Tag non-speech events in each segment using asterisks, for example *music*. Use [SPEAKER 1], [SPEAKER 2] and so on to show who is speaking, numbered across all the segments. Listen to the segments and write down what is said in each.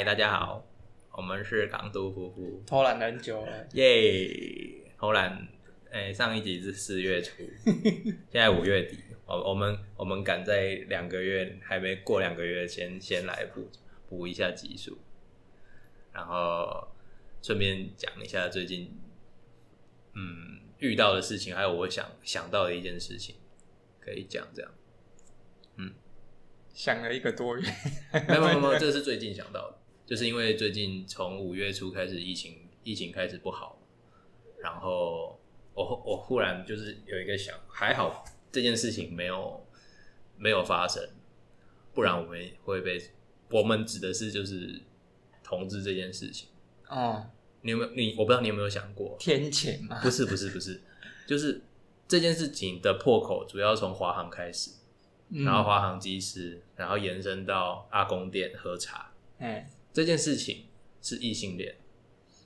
[SPEAKER 1] 嗨，大家好，我们是港都夫妇，
[SPEAKER 2] 偷懒很久了，
[SPEAKER 1] 耶！偷懒，哎，上一集是四月初，*laughs* 现在五月底，我我们我们赶在两个月还没过两个月先，先来补补一下集数，然后顺便讲一下最近嗯遇到的事情，还有我想想到的一件事情，可以讲这样。
[SPEAKER 2] 想了一个多月，
[SPEAKER 1] 没有没有没有，这是最近想到的，就是因为最近从五月初开始疫情疫情开始不好，然后我我忽然就是有一个想，还好这件事情没有没有发生，不然我们会被我们指的是就是同志这件事情。
[SPEAKER 2] 哦，
[SPEAKER 1] 你有没有你我不知道你有没有想过，
[SPEAKER 2] 天谴吗？
[SPEAKER 1] 不是不是不是，就是这件事情的破口主要从华航开始。然后华航机师，然后延伸到阿公店喝茶，
[SPEAKER 2] 哎，
[SPEAKER 1] 这件事情是异性恋。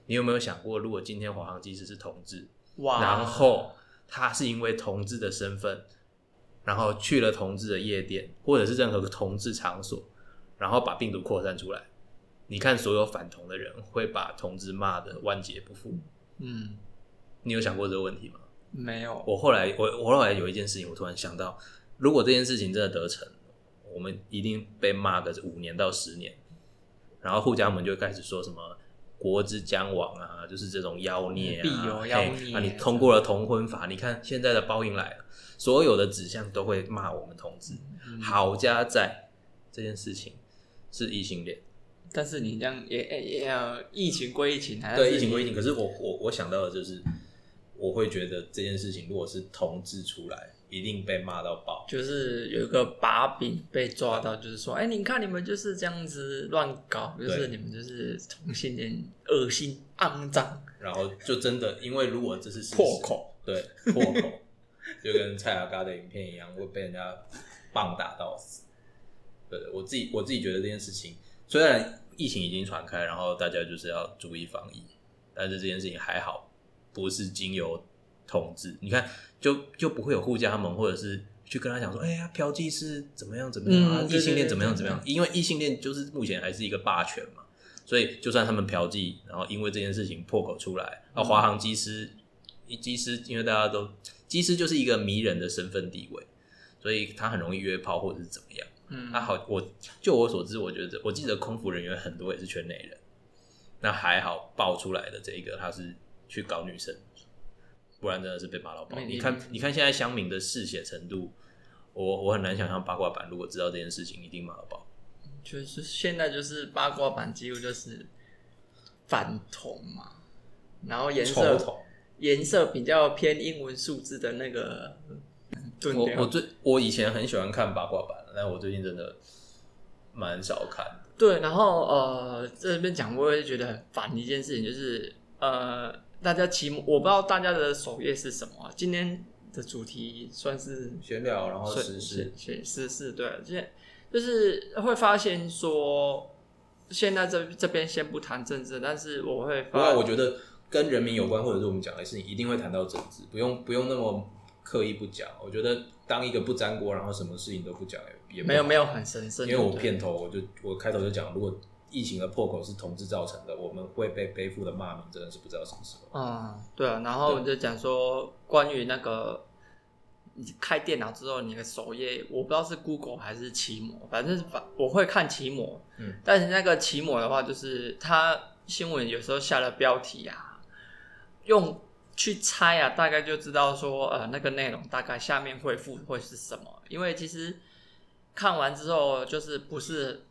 [SPEAKER 1] 你有没有想过，如果今天华航机师是同志，
[SPEAKER 2] 哇，
[SPEAKER 1] 然后他是因为同志的身份，然后去了同志的夜店，或者是任何同志场所，然后把病毒扩散出来，你看所有反同的人会把同志骂的万劫不复。
[SPEAKER 2] 嗯，
[SPEAKER 1] 你有想过这个问题吗？
[SPEAKER 2] 没有。
[SPEAKER 1] 我后来，我我后来有一件事情，我突然想到。如果这件事情真的得逞，我们一定被骂个五年到十年，然后护家们就开始说什么国之将亡啊，就是这种妖孽
[SPEAKER 2] 啊，妖孽
[SPEAKER 1] 啊！你通过了同婚法，你看现在的报应来了，所有的指向都会骂我们同志。好家在这件事情是异性恋，
[SPEAKER 2] 但是你这样也也要疫情归疫情，
[SPEAKER 1] 对疫情归疫情。可是我我我想到的就是，我会觉得这件事情如果是同志出来。一定被骂到爆，
[SPEAKER 2] 就是有一个把柄被抓到，就是说，哎，你看你们就是这样子乱搞，就是你们就是同性恋恶心肮脏，
[SPEAKER 1] 然后就真的，因为如果这是
[SPEAKER 2] 破口，
[SPEAKER 1] 对 *laughs* 破口，就跟蔡阿嘎的影片一样，会被人家棒打到死。对，我自己我自己觉得这件事情，虽然疫情已经传开，然后大家就是要注意防疫，但是这件事情还好，不是经由。统治，你看就就不会有护家盟，或者是去跟他讲说，哎呀，嫖妓是怎么样怎么样啊，异性恋怎么样怎么样？因为异性恋就是目前还是一个霸权嘛，所以就算他们嫖妓，然后因为这件事情破口出来，啊，华航机师，机师因为大家都机师就是一个迷人的身份地位，所以他很容易约炮或者是怎么样。嗯，那好，我就我所知，我觉得我记得空服人员很多也是圈内人，那还好爆出来的这一个他是去搞女生。不然真的是被骂到爆！你看，你看现在乡民的嗜血程度，我我很难想象八卦版如果知道这件事情，一定骂到爆。
[SPEAKER 2] 就是现在就是八卦版几乎就是反同嘛，然后颜色颜色比较偏英文数字的那个。
[SPEAKER 1] 我我最我以前很喜欢看八卦版，但我最近真的蛮少看的。
[SPEAKER 2] 对，然后呃这边讲我也觉得很烦一件事情，就是呃。大家期末，我不知道大家的首页是什么。今天的主题算是
[SPEAKER 1] 闲聊，然后实事，
[SPEAKER 2] 实事对。现在就是会发现说，现在这这边先不谈政治，但是我会发，
[SPEAKER 1] 我觉得跟人民有关，或者是我们讲的事情，一定会谈到政治，不用不用那么刻意不讲。我觉得当一个不沾锅，然后什么事情都不讲，也
[SPEAKER 2] 没有没有很神圣。
[SPEAKER 1] 因为我片头我就我开头就讲，如果。疫情的破口是同志造成的，我们会被背负的骂名真的是不知道什么时候。
[SPEAKER 2] 嗯，对啊，然后就讲说关于那个你开电脑之后，你的首页我不知道是 Google 还是奇摩，反正反我会看奇摩，嗯，但是那个奇摩的话，就是它新闻有时候下了标题啊，用去猜啊，大概就知道说呃那个内容大概下面回复会是什么，因为其实看完之后就是不是。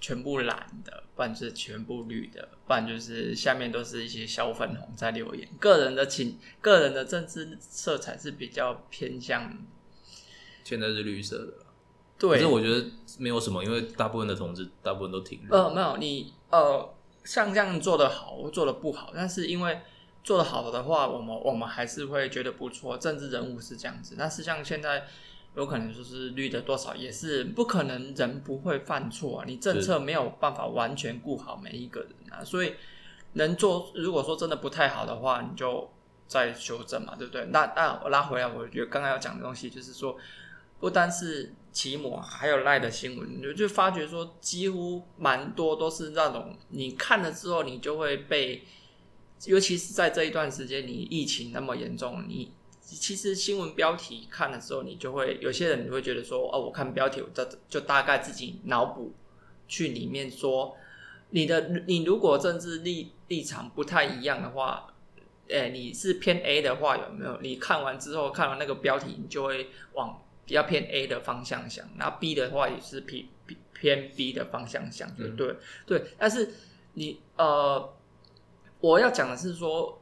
[SPEAKER 2] 全部蓝的，不然就是全部绿的，不然就是下面都是一些小粉红在留言。个人的情，个人的政治色彩是比较偏向。
[SPEAKER 1] 现在是绿色的，
[SPEAKER 2] 对。
[SPEAKER 1] 可是我觉得没有什么，因为大部分的同志，大部分都挺绿。
[SPEAKER 2] 呃，没有你呃，像这样做的好，做的不好，但是因为做的好的话，我们我们还是会觉得不错。政治人物是这样子，但是像现在。有可能就是绿的多少也是不可能，人不会犯错啊。你政策没有办法完全顾好每一个人啊，所以能做。如果说真的不太好的话，你就再修正嘛，对不对？那那我拉回来，我觉得刚刚要讲的东西就是说，不单是奇摩还有赖的新闻，你就发觉说，几乎蛮多都是那种你看了之后，你就会被，尤其是在这一段时间，你疫情那么严重，你其实新闻标题看了之后，你就会有些人你会觉得说，哦，我看标题，我就就大概自己脑补去里面说，你的你如果政治立立场不太一样的话。哎，你是偏 A 的话有没有？你看完之后，看完那个标题，你就会往比较偏 A 的方向想。然后 B 的话也是偏偏 B 的方向想，对对对。但是你呃，我要讲的是说，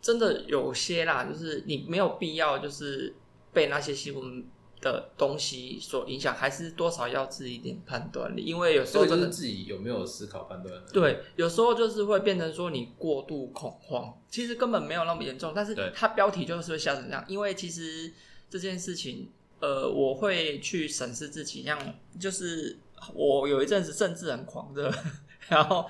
[SPEAKER 2] 真的有些啦，就是你没有必要就是被那些新闻。的东西所影响，还是多少要自己一点判断力因为有时候真的
[SPEAKER 1] 自己有没有思考判断？
[SPEAKER 2] 对，有时候就是会变成说你过度恐慌，其实根本没有那么严重，但是它标题就是会吓成这样。因为其实这件事情，呃，我会去审视自己，像就是我有一阵子甚至很狂热，*laughs* 然后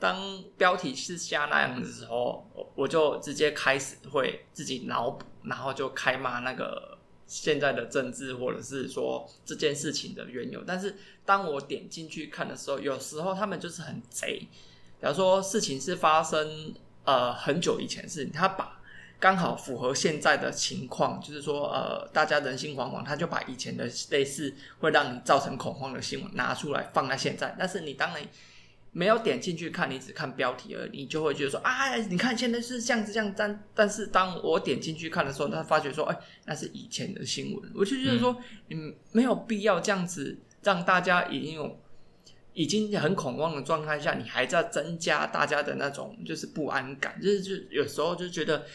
[SPEAKER 2] 当标题是下那样子的时候，我就直接开始会自己脑补，然后就开骂那个。现在的政治，或者是说这件事情的缘由，但是当我点进去看的时候，有时候他们就是很贼。假如说事情是发生呃很久以前事情，他把刚好符合现在的情况，就是说呃大家人心惶惶，他就把以前的类似会让你造成恐慌的新闻拿出来放在现在，但是你当然。没有点进去看，你只看标题而已，你就会觉得说啊，你看现在是这样子这样，但但是当我点进去看的时候，他发觉说，哎，那是以前的新闻，我就觉得说，你没有必要这样子让大家已经有已经很恐慌的状态下，你还在增加大家的那种就是不安感，就是就有时候就觉得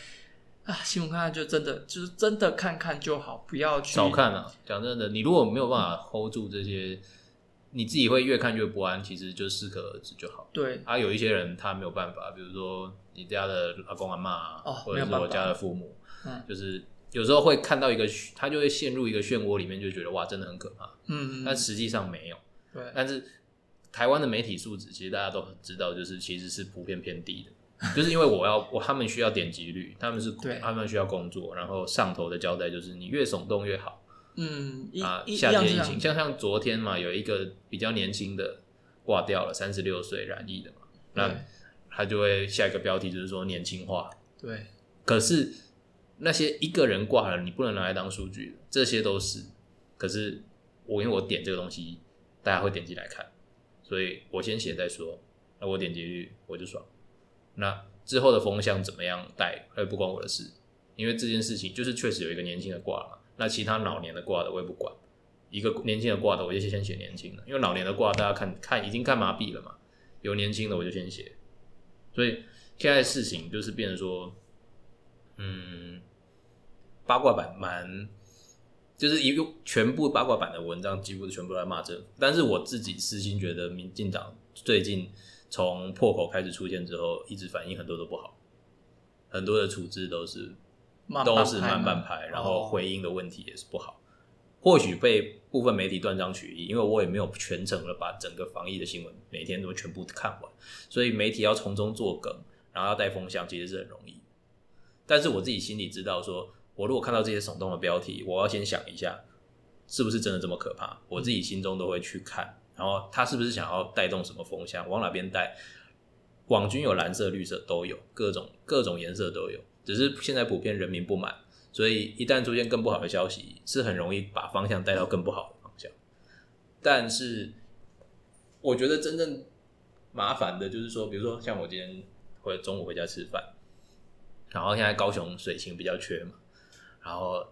[SPEAKER 2] 啊，新闻看看就真的就是真的看看就好，不要去
[SPEAKER 1] 少看啊。讲真的，你如果没有办法 hold 住这些。你自己会越看越不安，其实就适可而止就好。
[SPEAKER 2] 对，
[SPEAKER 1] 啊，有一些人他没有办法，比如说你家的阿公阿妈，或者是我家的父母，嗯，就是有时候会看到一个，他就会陷入一个漩涡里面，就觉得哇，真的很可怕。嗯，但实际上没有。
[SPEAKER 2] 对，
[SPEAKER 1] 但是台湾的媒体素质，其实大家都很知道，就是其实是普遍偏低的，就是因为我要我他们需要点击率，他们是他们需要工作，然后上头的交代就是你越耸动越好。
[SPEAKER 2] 嗯
[SPEAKER 1] 啊，夏天疫情，像像昨天嘛，有一个比较年轻的挂掉了，三十六岁染疫的嘛，那他就会下一个标题就是说年轻化。
[SPEAKER 2] 对，
[SPEAKER 1] 可是那些一个人挂了，你不能拿来当数据，这些都是。可是我因为我点这个东西，大家会点击来看，所以我先写再说。那我点击率我就爽。那之后的风向怎么样带，那不关我的事，因为这件事情就是确实有一个年轻的挂了。那其他老年的挂的我也不管，一个年轻的挂的我就先写年轻的，因为老年的挂大家看看已经看麻痹了嘛，有年轻的我就先写，所以现在事情就是变成说，嗯，八卦版蛮就是一个全部八卦版的文章几乎全部都在骂政府，但是我自己私心觉得民进党最近从破口开始出现之后，一直反应很多都不好，很多的处置都是。都是慢半拍，然后回音的问题也是不好。或许被部分媒体断章取义，因为我也没有全程的把整个防疫的新闻每天都全部看完，所以媒体要从中作梗，然后要带风向，其实是很容易。但是我自己心里知道，说我如果看到这些耸动的标题，我要先想一下，是不是真的这么可怕？我自己心中都会去看，然后他是不是想要带动什么风向，往哪边带？网军有蓝色、绿色都有，各种各种颜色都有。只是现在普遍人民不满，所以一旦出现更不好的消息，是很容易把方向带到更不好的方向。但是，我觉得真正麻烦的就是说，比如说像我今天或者中午回家吃饭，然后现在高雄水情比较缺嘛，然后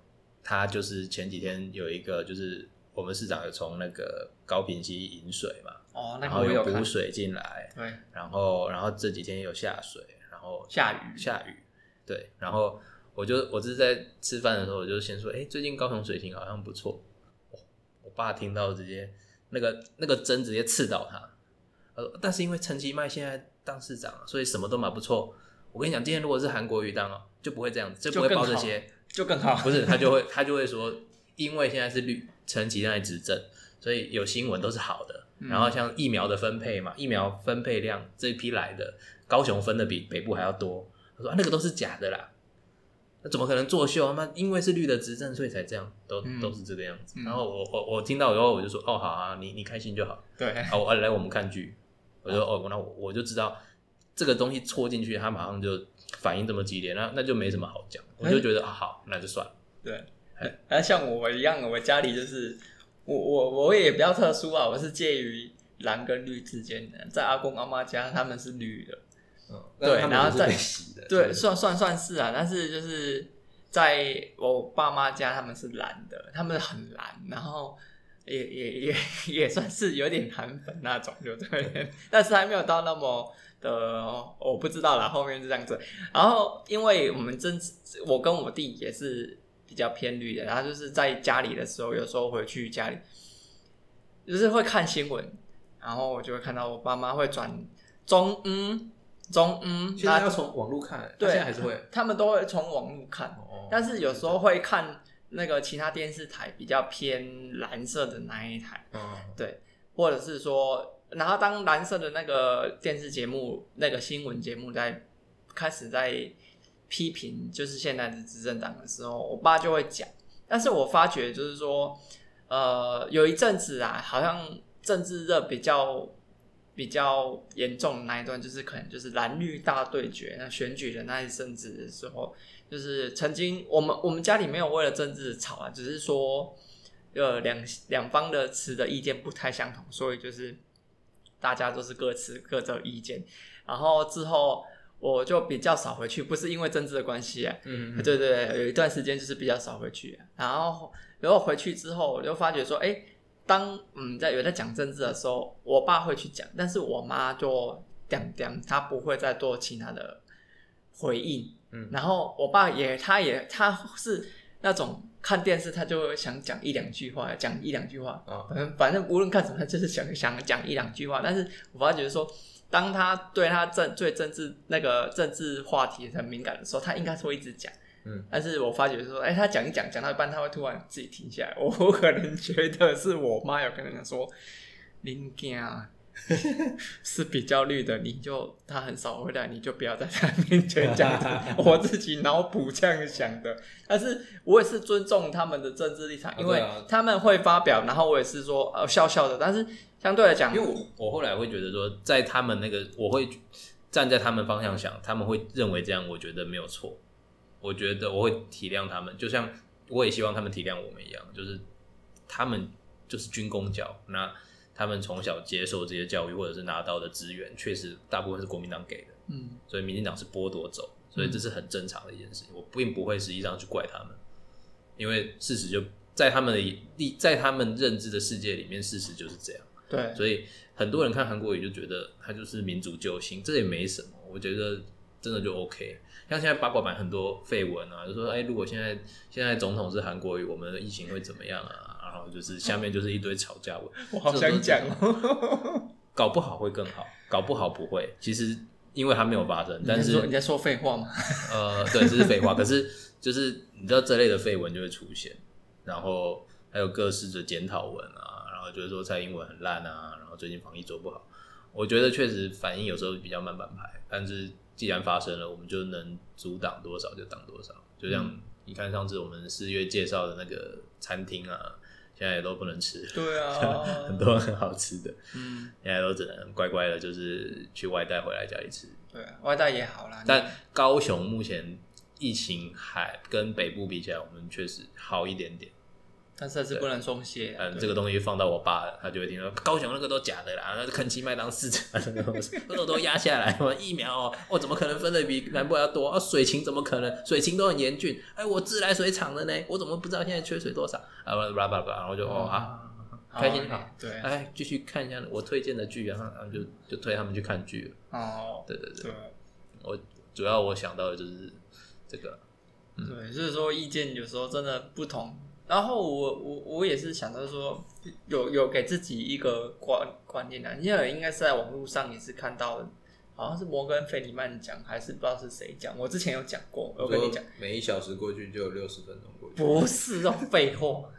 [SPEAKER 1] 他就是前几天有一个就是我们市长有从那个高平溪引水嘛，
[SPEAKER 2] 哦，
[SPEAKER 1] 然后有补水进来，
[SPEAKER 2] 对，
[SPEAKER 1] 然后然后这几天有下水，然后
[SPEAKER 2] 下雨
[SPEAKER 1] 下雨。对，然后我就我是在吃饭的时候，我就先说，哎，最近高雄水情好像不错。我爸听到直接那个那个针直接刺到他。呃，但是因为陈其迈现在当市长，所以什么都蛮不错。我跟你讲，今天如果是韩国瑜当哦，就不会这样子，就不会报这些，
[SPEAKER 2] 就更好。
[SPEAKER 1] 不是他就会他就会说，因为现在是绿陈其迈执政，所以有新闻都是好的。然后像疫苗的分配嘛，疫苗分配量这一批来的，高雄分的比北部还要多。他说：“那个都是假的啦。”那怎么可能作秀？那因为是绿的执政，所以才这样，都都是这个样子。然后我我我听到以后，我就说哦好啊，你你开心就好。
[SPEAKER 2] 对，
[SPEAKER 1] 好，来我们看剧。我说哦，那我我就知道这个东西戳进去，他马上就反应这么激烈，那那就没什么好讲。我就觉得好，那就算了。
[SPEAKER 2] 对，那像我一样，我家里就是我我我也比较特殊啊，我是介于蓝跟绿之间的，在阿公阿妈家他们是绿的。对，然后再对，算算算是啊，但是就是在我爸妈家，他们是蓝的，他们很蓝，然后也也也也算是有点韩粉那种，就对，但是还没有到那么的，我不知道啦，后面是这样子。然后因为我们真，我跟我弟也是比较偏绿的，然后就是在家里的时候，有时候回去家里，就是会看新闻，然后我就会看到我爸妈会转中嗯。中嗯，
[SPEAKER 1] 现在要从网络看，对，现在还是会，
[SPEAKER 2] 他们都会从网络看，但是有时候会看那个其他电视台比较偏蓝色的那一台，对，或者是说，然后当蓝色的那个电视节目、那个新闻节目在开始在批评就是现在的执政党的时候，我爸就会讲，但是我发觉就是说，呃，有一阵子啊，好像政治热比较。比较严重的那一段，就是可能就是蓝绿大对决，那选举的那一阵子的时候，就是曾经我们我们家里没有为了政治吵啊，只是说呃两两方的持的意见不太相同，所以就是大家都是各持各的意见。然后之后我就比较少回去，不是因为政治的关系啊，嗯，对对，有一段时间就是比较少回去。然后然后回去之后，我就发觉说，哎。当嗯在有在讲政治的时候，我爸会去讲，但是我妈就讲讲，她不会再做其他的回应。嗯，然后我爸也，他也他是那种看电视，他就想讲一两句话，讲一两句话。啊，反正反正无论看什么，他就是想想讲一两句话。但是我爸觉得说，当他对他政对政治那个政治话题很敏感的时候，他应该是会一直讲。嗯，但是我发觉说，哎，他讲一讲，讲到一半，他会突然自己停下来。我 *laughs* 可能觉得是我妈有跟人说，林家是比较绿的，你就他很少回来，你就不要在他面前讲。*laughs* 我自己脑补这样想的，但是我也是尊重他们的政治立场，因为他们会发表，然后我也是说呃笑笑的。但是相对来讲，
[SPEAKER 1] 因为我我后来会觉得说，在他们那个，我会站在他们方向想，他们会认为这样，我觉得没有错。我觉得我会体谅他们，就像我也希望他们体谅我们一样，就是他们就是军工教，那他们从小接受这些教育或者是拿到的资源，确实大部分是国民党给的，嗯，所以民进党是剥夺走，所以这是很正常的一件事情，我并不会实际上去怪他们，因为事实就在他们的立在他们认知的世界里面，事实就是这样，
[SPEAKER 2] 对，
[SPEAKER 1] 所以很多人看韩国语就觉得他就是民族救星，这也没什么，我觉得真的就 OK。像现在八卦版很多绯闻啊，就说哎，如果现在现在总统是韩国瑜，我们的疫情会怎么样啊？然后就是下面就是一堆吵架文，
[SPEAKER 2] 我好想讲
[SPEAKER 1] 哦，搞不好会更好，搞不好不会。其实因为它没有发生，但是
[SPEAKER 2] 你在说废话吗？*laughs*
[SPEAKER 1] 呃，对，这是废话。可是就是你知道这类的绯闻就会出现，然后还有各式的检讨文啊，然后就是说蔡英文很烂啊，然后最近防疫做不好。我觉得确实反应有时候比较慢半拍，但是。既然发生了，我们就能阻挡多少就挡多少。就像你看上次我们四月介绍的那个餐厅啊，现在也都不能吃。
[SPEAKER 2] 对啊，*laughs*
[SPEAKER 1] 很多很好吃的，嗯，现在都只能乖乖的，就是去外带回来家里吃。
[SPEAKER 2] 对啊，外带也好啦。
[SPEAKER 1] 但高雄目前疫情还跟北部比起来，我们确实好一点点。
[SPEAKER 2] 但是还是不能松懈。
[SPEAKER 1] 嗯，这个东西放到我爸，他就会听说高雄那个都假的啦，那肯奇麦当四折，那都都压下来。嘛疫苗哦，我怎么可能分的比南部要多？啊，水情怎么可能？水情都很严峻。哎，我自来水厂的呢，我怎么不知道现在缺水多少？啊，巴拉巴拉，然后就哦啊，开心好。
[SPEAKER 2] 对，
[SPEAKER 1] 哎，继续看一下我推荐的剧，然后然后就就推他们去看剧了。哦，对对对，我主要我想到的就是这个。
[SPEAKER 2] 对，就是说意见有时候真的不同。然后我我我也是想到说，有有给自己一个观观念啊，因为应该是在网络上也是看到，好像是摩根费里曼讲，还是不知道是谁讲。我之前有讲过，我跟你讲，
[SPEAKER 1] 每一小时过去就有六十分钟过去。
[SPEAKER 2] 不是这种废话。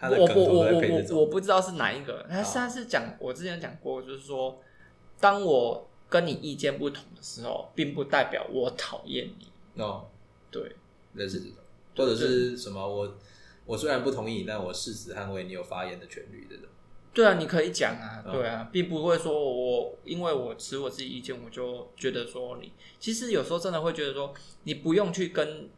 [SPEAKER 2] 我我我我我我不知道是哪一个，他他是讲我之前讲过，就是说，当我跟你意见不同的时候，并不代表我讨厌你。哦，对。
[SPEAKER 1] 类似这种，或者是什么我我虽然不同意，但我誓死捍卫你有发言的权利这种。
[SPEAKER 2] 对啊，你可以讲啊，对啊，并不会说我因为我持我自己意见，我就觉得说你。其实有时候真的会觉得说，你不用去跟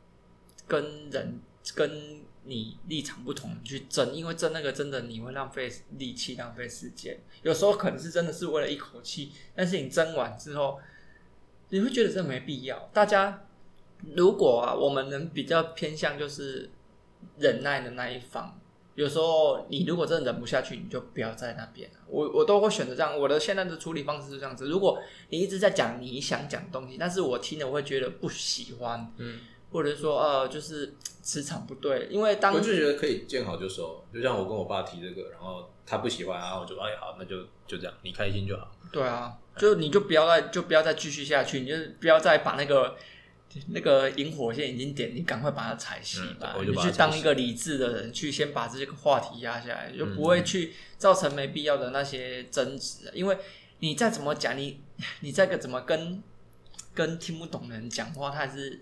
[SPEAKER 2] 跟人跟你立场不同去争，因为争那个真的你会浪费力气、浪费时间。有时候可能是真的是为了一口气，但是你争完之后，你会觉得这没必要。大家如果啊，我们能比较偏向就是忍耐的那一方。有时候你如果真的忍不下去，你就不要在那边了。我我都会选择这样。我的现在的处理方式是这样子：如果你一直在讲你想讲的东西，但是我听了我会觉得不喜欢，嗯，或者说呃，就是磁场不对。因为当
[SPEAKER 1] 我就觉得可以见好就收，就像我跟我爸提这个，然后他不喜欢，然后我就哎好，那就就这样，你开心就好。
[SPEAKER 2] 对啊，就你就不要再就不要再继续下去，你就不要再把那个。那个引火线已经点，你赶快把它踩熄吧。你去当一个理智的人，去先把这个话题压下来，就不会去造成没必要的那些争执。因为你再怎么讲，你你再个怎么跟跟听不懂的人讲话，他还是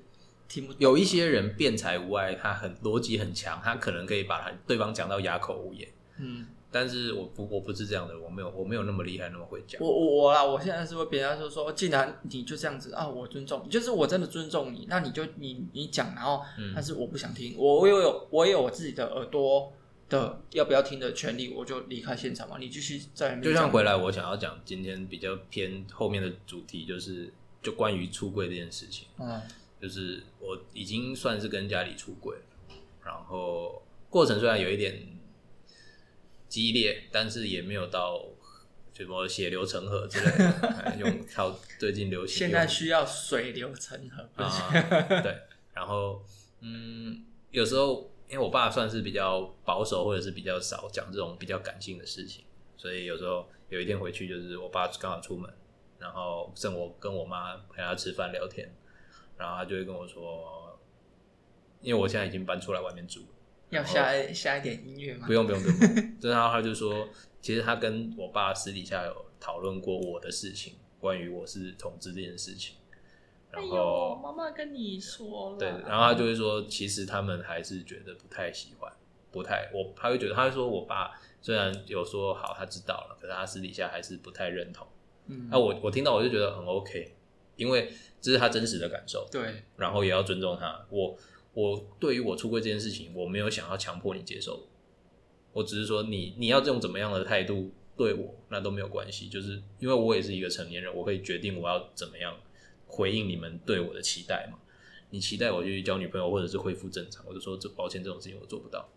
[SPEAKER 2] 听不。懂。
[SPEAKER 1] 有一些人辩才无碍，他很逻辑很强，他可能可以把他对方讲到哑口无言。嗯。但是我不我不是这样的，我没有我没有那么厉害那么会讲。
[SPEAKER 2] 我我我啦，我现在是会别人就说，既然你就这样子啊，我尊重你，就是我真的尊重你，那你就你你讲，然后但是我不想听，我我有我有我自己的耳朵的要不要听的权利，我就离开现场嘛。你继续在
[SPEAKER 1] 就像回来，我想要讲今天比较偏后面的主题，就是就关于出柜这件事情。嗯，就是我已经算是跟家里出柜了，然后过程虽然有一点。激烈，但是也没有到什么血流成河之类的。*laughs* 用靠最近流行，
[SPEAKER 2] 现在需要水流成河啊。
[SPEAKER 1] 对，然后嗯，有时候因为我爸算是比较保守，或者是比较少讲这种比较感性的事情，所以有时候有一天回去，就是我爸刚好出门，然后剩我跟我妈陪他吃饭聊天，然后他就会跟我说，因为我现在已经搬出来外面住。
[SPEAKER 2] 要下下一点音乐吗？
[SPEAKER 1] 不用不用不用，*laughs* 然后他就说，其实他跟我爸私底下有讨论过我的事情，关于我是同志这件事情。然后
[SPEAKER 2] 妈妈跟你说了，
[SPEAKER 1] 对，然后他就会说，其实他们还是觉得不太喜欢，不太我他会觉得，他会说我爸虽然有说好他知道了，可是他私底下还是不太认同。嗯，那我我听到我就觉得很 OK，因为这是他真实的感受，
[SPEAKER 2] 对，
[SPEAKER 1] 然后也要尊重他，我。我对于我出柜这件事情，我没有想要强迫你接受，我只是说你你要用怎么样的态度对我，那都没有关系，就是因为我也是一个成年人，我可以决定我要怎么样回应你们对我的期待嘛。你期待我去交女朋友或者是恢复正常，我就说这抱歉这种事情我做不到。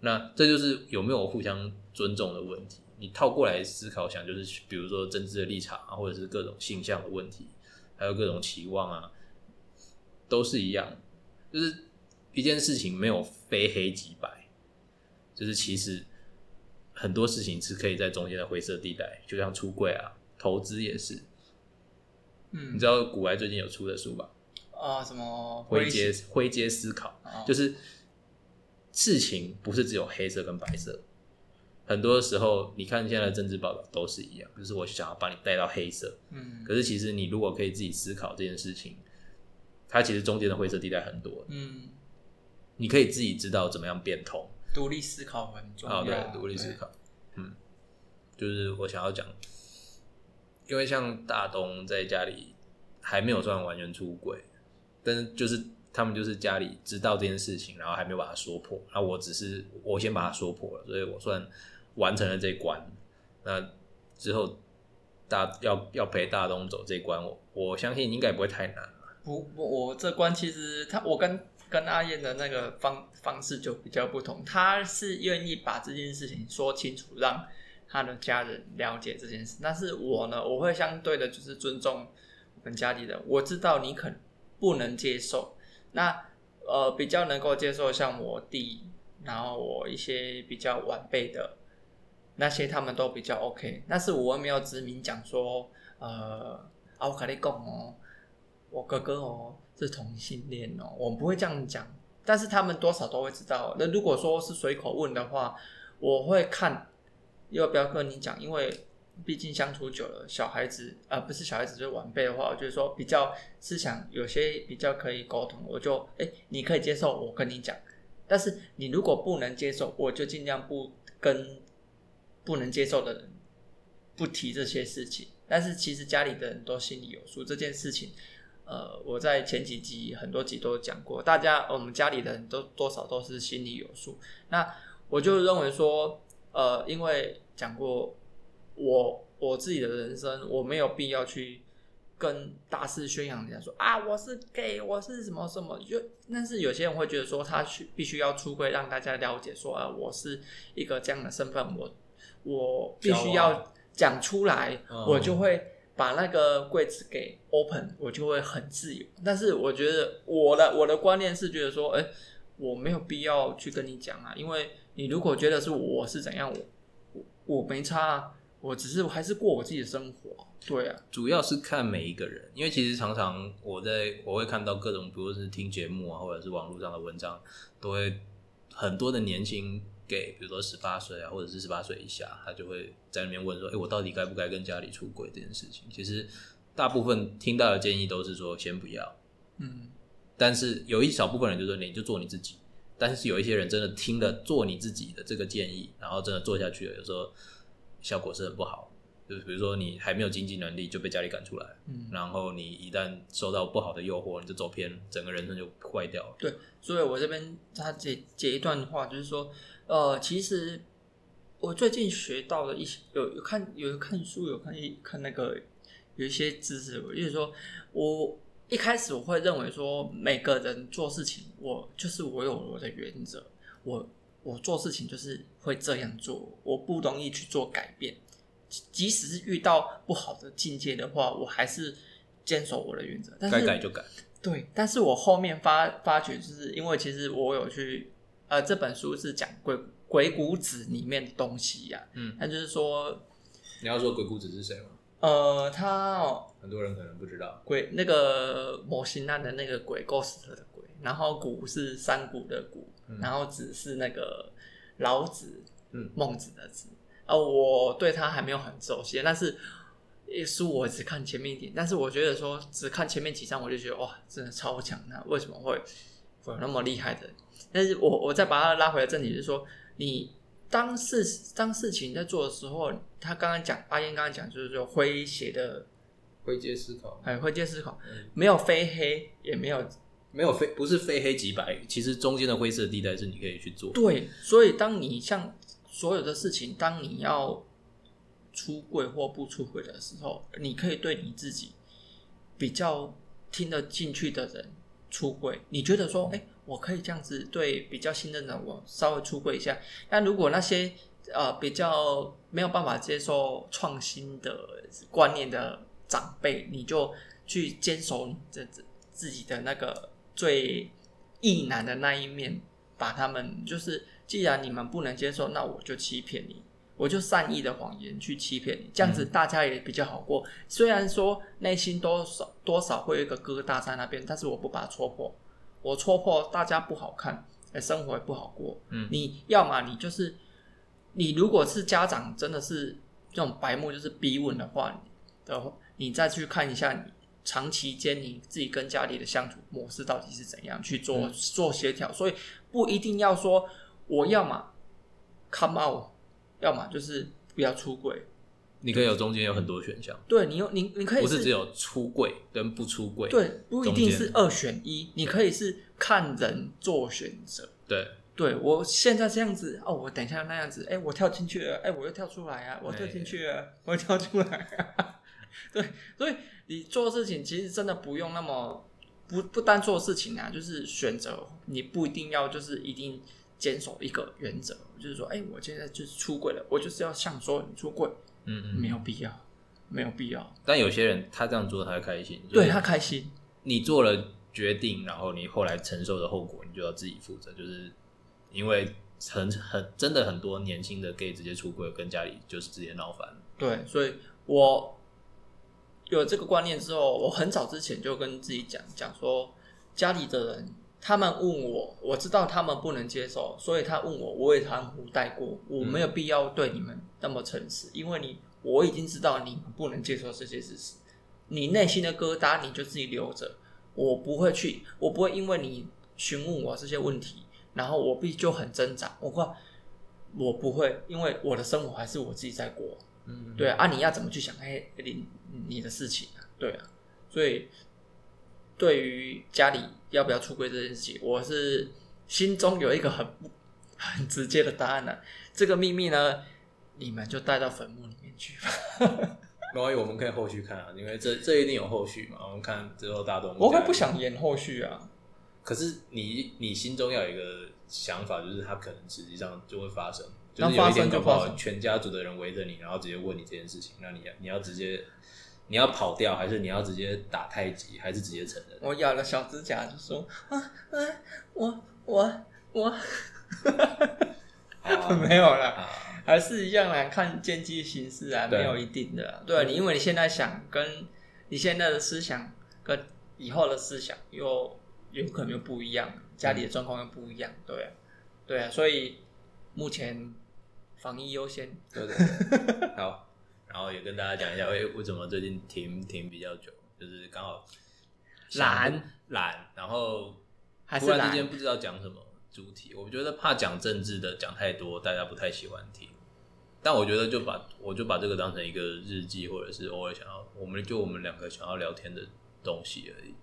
[SPEAKER 1] 那这就是有没有互相尊重的问题。你套过来思考想，就是比如说政治的立场啊，或者是各种性向的问题，还有各种期望啊，都是一样。就是一件事情没有非黑即白，就是其实很多事情是可以在中间的灰色地带，就像出柜啊，投资也是。嗯，你知道古埃最近有出的书吧？
[SPEAKER 2] 啊，什么
[SPEAKER 1] 灰阶灰阶思考，就是事情不是只有黑色跟白色，很多时候你看现在的政治报道都是一样，就是我想要把你带到黑色，嗯，可是其实你如果可以自己思考这件事情。它其实中间的灰色地带很多，嗯，你可以自己知道怎么样变通，
[SPEAKER 2] 独立思考很重要。
[SPEAKER 1] 对，独立思考，嗯，就是我想要讲，因为像大东在家里还没有算完全出轨，但是就是他们就是家里知道这件事情，然后还没有把它说破，那我只是我先把它说破了，所以我算完成了这一关。那之后大要要陪大东走这一关，我我相信应该不会太难。
[SPEAKER 2] 不，我这关其实他我跟跟阿燕的那个方方式就比较不同，他是愿意把这件事情说清楚，让他的家人了解这件事。但是我呢，我会相对的就是尊重我们家里人，我知道你可不能接受，那呃比较能够接受像我弟，然后我一些比较晚辈的那些他们都比较 OK，但是我没有指明讲说呃啊我跟你讲哦。我哥哥哦是同性恋哦，我不会这样讲，但是他们多少都会知道。那如果说是随口问的话，我会看要不要跟你讲，因为毕竟相处久了，小孩子啊不是小孩子就是晚辈的话，我就是说比较思想有些比较可以沟通，我就哎你可以接受我跟你讲，但是你如果不能接受，我就尽量不跟不能接受的人不提这些事情。但是其实家里的人都心里有数，这件事情。呃，我在前几集很多集都讲过，大家我们家里的人都多少都是心里有数。那我就认为说，呃，因为讲过我我自己的人生，我没有必要去跟大肆宣扬人家说啊，我是 gay，我是什么什么。就但是有些人会觉得说，他去必须要出柜，让大家了解说啊，我是一个这样的身份，我我必须要讲出来，我就会。把那个柜子给 open，我就会很自由。但是我觉得我的我的观念是觉得说，哎，我没有必要去跟你讲啊，因为你如果觉得是我是怎样，我我我没差啊，我只是还是过我自己的生活。对啊，
[SPEAKER 1] 主要是看每一个人，因为其实常常我在我会看到各种，比如是听节目啊，或者是网络上的文章，都会很多的年轻。给，比如说十八岁啊，或者是十八岁以下，他就会在那边问说：“哎，我到底该不该跟家里出轨这件事情？”其实大部分听到的建议都是说先不要。嗯，但是有一小部分人就说：“你就做你自己。”但是有一些人真的听了做你自己的这个建议，然后真的做下去了，有时候效果是很不好。就是比如说你还没有经济能力就被家里赶出来，嗯，然后你一旦受到不好的诱惑，你就走偏，整个人生就坏掉了。
[SPEAKER 2] 对，所以我这边他解解一段话，就是说。呃，其实我最近学到了一些，有有看有看书，有看一看那个有一些知识。我就是说，我一开始我会认为说，每个人做事情，我就是我有我的原则，我我做事情就是会这样做，我不容易去做改变。即使是遇到不好的境界的话，我还是坚守我的原则。
[SPEAKER 1] 该改就改。
[SPEAKER 2] 对，但是我后面发发觉，就是因为其实我有去。呃，这本书是讲鬼鬼谷子里面的东西呀。嗯，那就是说，
[SPEAKER 1] 你要说鬼谷子是谁吗？
[SPEAKER 2] 呃，他哦
[SPEAKER 1] 很多人可能不知道，
[SPEAKER 2] 鬼那个模型那的那个鬼，ghost 的鬼，然后谷是山谷的谷，然后子是那个老子，嗯，孟子的子。呃，我对他还没有很熟悉，但是书我只看前面一点，但是我觉得说只看前面几章，我就觉得哇，真的超强！那为什么会会有那么厉害的？但是我我再把它拉回来正题，就是说，你当事当事情在做的时候，他刚刚讲阿燕刚刚讲，就是说诙谐的
[SPEAKER 1] 灰阶思考，
[SPEAKER 2] 哎，灰阶思考，没有非黑，也没有
[SPEAKER 1] 没有非不是非黑即白，其实中间的灰色地带是你可以去做。
[SPEAKER 2] 对，所以当你像所有的事情，当你要出柜或不出柜的时候，你可以对你自己比较听得进去的人出轨，你觉得说，哎。我可以这样子对比较信任的我稍微出轨一下，但如果那些呃比较没有办法接受创新的观念的长辈，你就去坚守你这自自己的那个最意难的那一面，把他们就是既然你们不能接受，那我就欺骗你，我就善意的谎言去欺骗你，这样子大家也比较好过。虽然说内心多少多少会有一个疙瘩在那边，但是我不把它戳破。我戳破大家不好看，哎，生活也不好过。嗯，你要么你就是，你如果是家长，真的是这种白目，就是逼问的话，的，你再去看一下，你长期间你自己跟家里的相处模式到底是怎样去做做协调。所以不一定要说我要么 come out，要么就是不要出轨。
[SPEAKER 1] 你可以有中间有很多选项，
[SPEAKER 2] 对你有你你可以
[SPEAKER 1] 不是只有出柜跟不出柜，
[SPEAKER 2] 对，不一定是二选一，你可以是看人做选择。
[SPEAKER 1] 对，
[SPEAKER 2] 对我现在这样子哦，我等一下那样子，哎，我跳进去了，哎，我又跳出来啊，我跳进去了，我又跳出来，啊。*laughs* 对，所以你做事情其实真的不用那么不不单做事情啊，就是选择，你不一定要就是一定坚守一个原则，就是说，哎，我现在就是出轨了，我就是要向所有人出轨。嗯嗯，没有必要，没有必要。
[SPEAKER 1] 但有些人他这样做，他会开心，
[SPEAKER 2] 对他开心。
[SPEAKER 1] 你做了决定，然后你后来承受的后果，你就要自己负责。就是因为很很真的很多年轻的 gay 直接出轨，跟家里就是直接闹翻。
[SPEAKER 2] 对，所以我有这个观念之后，我很早之前就跟自己讲讲说，家里的人。他们问我，我知道他们不能接受，所以他问我，我也含糊带过，我没有必要对你们那么诚实，因为你我已经知道你不能接受这些事实，你内心的疙瘩你就自己留着，我不会去，我不会因为你询问我这些问题，然后我必就很挣扎。我话我不会，因为我的生活还是我自己在过。嗯，对啊，你要怎么去想？哎，你你的事情，对啊，所以对于家里要不要出柜这件事情，我是心中有一个很很直接的答案呢。这个秘密呢，你们就带到坟墓里面去吧。
[SPEAKER 1] 没关系，我们可以后续看啊，因为这这一定有后续嘛。我们看之后大家都
[SPEAKER 2] 我会不想演后续啊。
[SPEAKER 1] 可是你你心中要有一个想法，就是它可能实际上就会发生。就是有一天搞不好，全家族的人围着你，然后直接问你这件事情，那你要你要直接你要跑掉，还是你要直接打太极，还是直接承认？
[SPEAKER 2] 我咬了小指甲就说啊啊，我我我，*laughs* 没有了，还是一样啦看见机行事啊，没有一定的。对你，因为你现在想跟你现在的思想跟以后的思想又有可能又不一样，家里的状况又不一样，对对啊，所以目前。防疫优先，
[SPEAKER 1] 对对对，好，然后也跟大家讲一下，为为什么最近停停比较久，就是刚好
[SPEAKER 2] 懒
[SPEAKER 1] 懒，然后突然之间不知道讲什么主题，我觉得怕讲政治的讲太多，大家不太喜欢听，但我觉得就把我就把这个当成一个日记，或者是偶尔想要，我们就我们两个想要聊天的东西而已，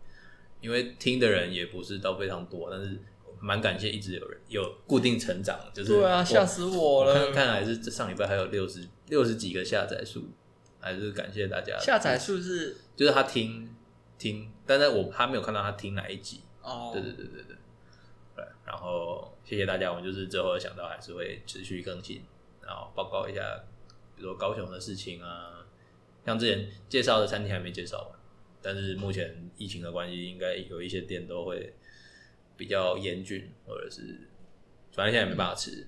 [SPEAKER 1] 因为听的人也不是到非常多，但是。蛮感谢，一直有人有固定成长，就是
[SPEAKER 2] 对啊，吓死我了！
[SPEAKER 1] 看来是这上礼拜还有六十六十几个下载数，还是感谢大家。
[SPEAKER 2] 下载数是
[SPEAKER 1] 就是他听听，但是我他没有看到他听哪一集
[SPEAKER 2] 哦。
[SPEAKER 1] 对对对对对，对。然后谢谢大家，我们就是最后想到还是会持续更新，然后报告一下，比如说高雄的事情啊，像之前介绍的餐厅还没介绍完，但是目前疫情的关系，应该有一些店都会。比较严峻，或者是反正现在也没办法吃，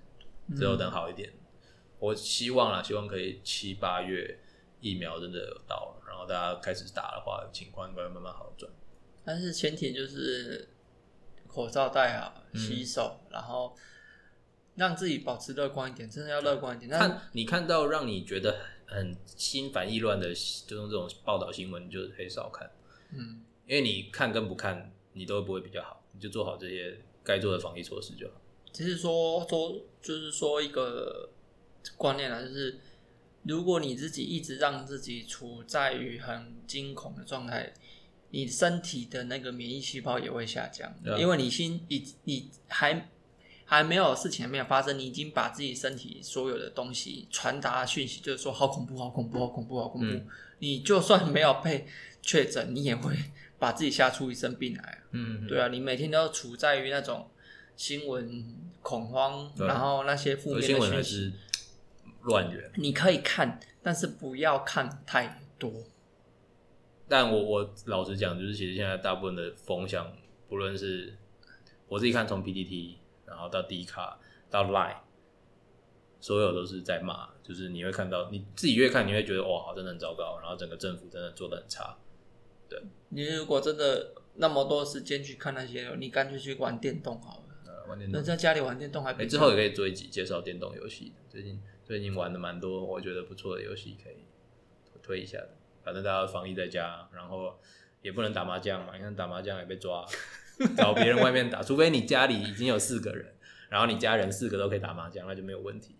[SPEAKER 1] 之后等好一点。我希望啦，希望可以七八月疫苗真的有到，然后大家开始打的话，情况应该慢慢好转。
[SPEAKER 2] 但是前提就是口罩戴好，洗手，然后让自己保持乐观一点，真的要乐观一点。
[SPEAKER 1] 看你看到让你觉得很心烦意乱的，就用这种报道新闻，就可以少看。
[SPEAKER 2] 嗯，
[SPEAKER 1] 因为你看跟不看，你都不会比较好。你就做好这些该做的防疫措施就好。
[SPEAKER 2] 其实说说就是说一个观念啊，就是如果你自己一直让自己处在于很惊恐的状态，你身体的那个免疫细胞也会下降，因为你心已你还还没有事情还没有发生，你已经把自己身体所有的东西传达讯息，就是说好恐怖，好恐怖，好恐怖，好恐怖。你就算没有被确诊，你也会。把自己吓出一身病来，
[SPEAKER 1] 嗯，
[SPEAKER 2] 对啊，你每天都处在于那种新闻恐慌，然后那些负面的讯息
[SPEAKER 1] 乱源。
[SPEAKER 2] 你可以看，但是不要看太多。
[SPEAKER 1] 但我我老实讲，就是其实现在大部分的风向，不论是我自己看，从 PPT，然后到 D 卡到 Line，所有都是在骂，就是你会看到你自己越看，你会觉得哇，真的很糟糕，然后整个政府真的做的很差。对，
[SPEAKER 2] 你如果真的那么多时间去看那些，你干脆去玩电动好了。
[SPEAKER 1] 呃，玩电动。
[SPEAKER 2] 那在家里玩电动还比。
[SPEAKER 1] 之后也可以做一集介绍电动游戏。最近最近玩的蛮多，我觉得不错的游戏可以推一下的。反正大家防疫在家，然后也不能打麻将嘛。你看打麻将也被抓，*laughs* 找别人外面打，除非你家里已经有四个人，然后你家人四个都可以打麻将，那就没有问题。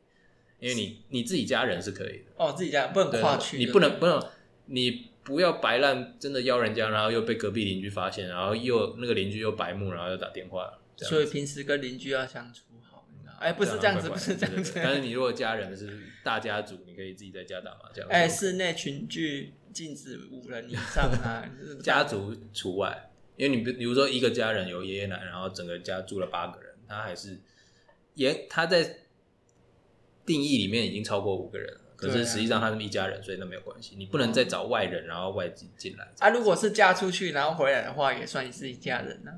[SPEAKER 1] 因为你你自己家人是可以的。
[SPEAKER 2] 哦，自己家不能跨区，
[SPEAKER 1] 你不能不能你。不要白烂，真的邀人家，然后又被隔壁邻居发现，然后又那个邻居又白目，然后又打电话。
[SPEAKER 2] 所以平时跟邻居要相处好，哎，不是这样子，不是这样子。
[SPEAKER 1] 但是你如果家人是大家族，你可以自己在家打麻将。
[SPEAKER 2] 哎，室内群聚禁止五人以上啊，*laughs*
[SPEAKER 1] 家族除外。因为你比如说一个家人有爷爷奶奶，然后整个家住了八个人，他还是也他在定义里面已经超过五个人。可是实际上他们一家人，所以那没有关系。你不能再找外人，然后外籍进来。
[SPEAKER 2] 啊，如果是嫁出去然后回来的话，也算是一家人呢。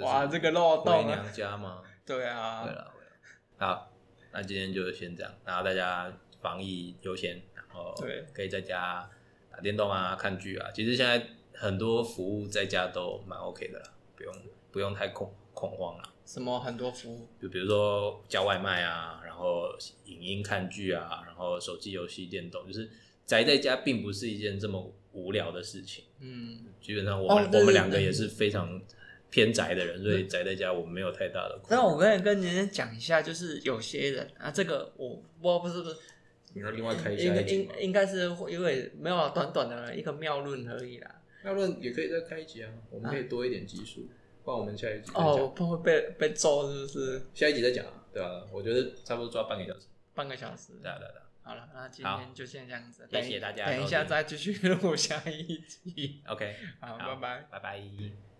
[SPEAKER 2] 哇，这个漏洞。
[SPEAKER 1] 回娘家吗？
[SPEAKER 2] 对啊。
[SPEAKER 1] 对了，好，那今天就先这样。然后大家防疫优先，然后
[SPEAKER 2] 对，
[SPEAKER 1] 可以在家打电动啊、看剧啊。其实现在很多服务在家都蛮 OK 的啦。不用不用太恐恐慌啊。
[SPEAKER 2] 什么很多服务？
[SPEAKER 1] 就比如说叫外卖啊，然后影音看剧啊，然后手机游戏、电动，就是宅在家并不是一件这么无聊的事情。嗯，基本上我们我们两个也是非常偏宅的人，所以宅在家我们没有太大的。
[SPEAKER 2] 那我可以跟您家讲一下，就是有些人啊，这个我我不是不是，
[SPEAKER 1] 你要另外开一下
[SPEAKER 2] 应应应该是因为没有短短的一个妙论而已啦。
[SPEAKER 1] 妙论也可以再开一集啊，我们可以多一点技术。帮我们下一集
[SPEAKER 2] 哦，不会被被揍是不是？
[SPEAKER 1] 下一集再讲啊，对啊，我觉得差不多抓半个小时，
[SPEAKER 2] 半个小时，
[SPEAKER 1] 对啊对啊。
[SPEAKER 2] 好了，那今天就先这样子，
[SPEAKER 1] 谢谢大家，
[SPEAKER 2] 等一下再继续录下一集。
[SPEAKER 1] OK，
[SPEAKER 2] 好，拜拜，
[SPEAKER 1] 拜拜。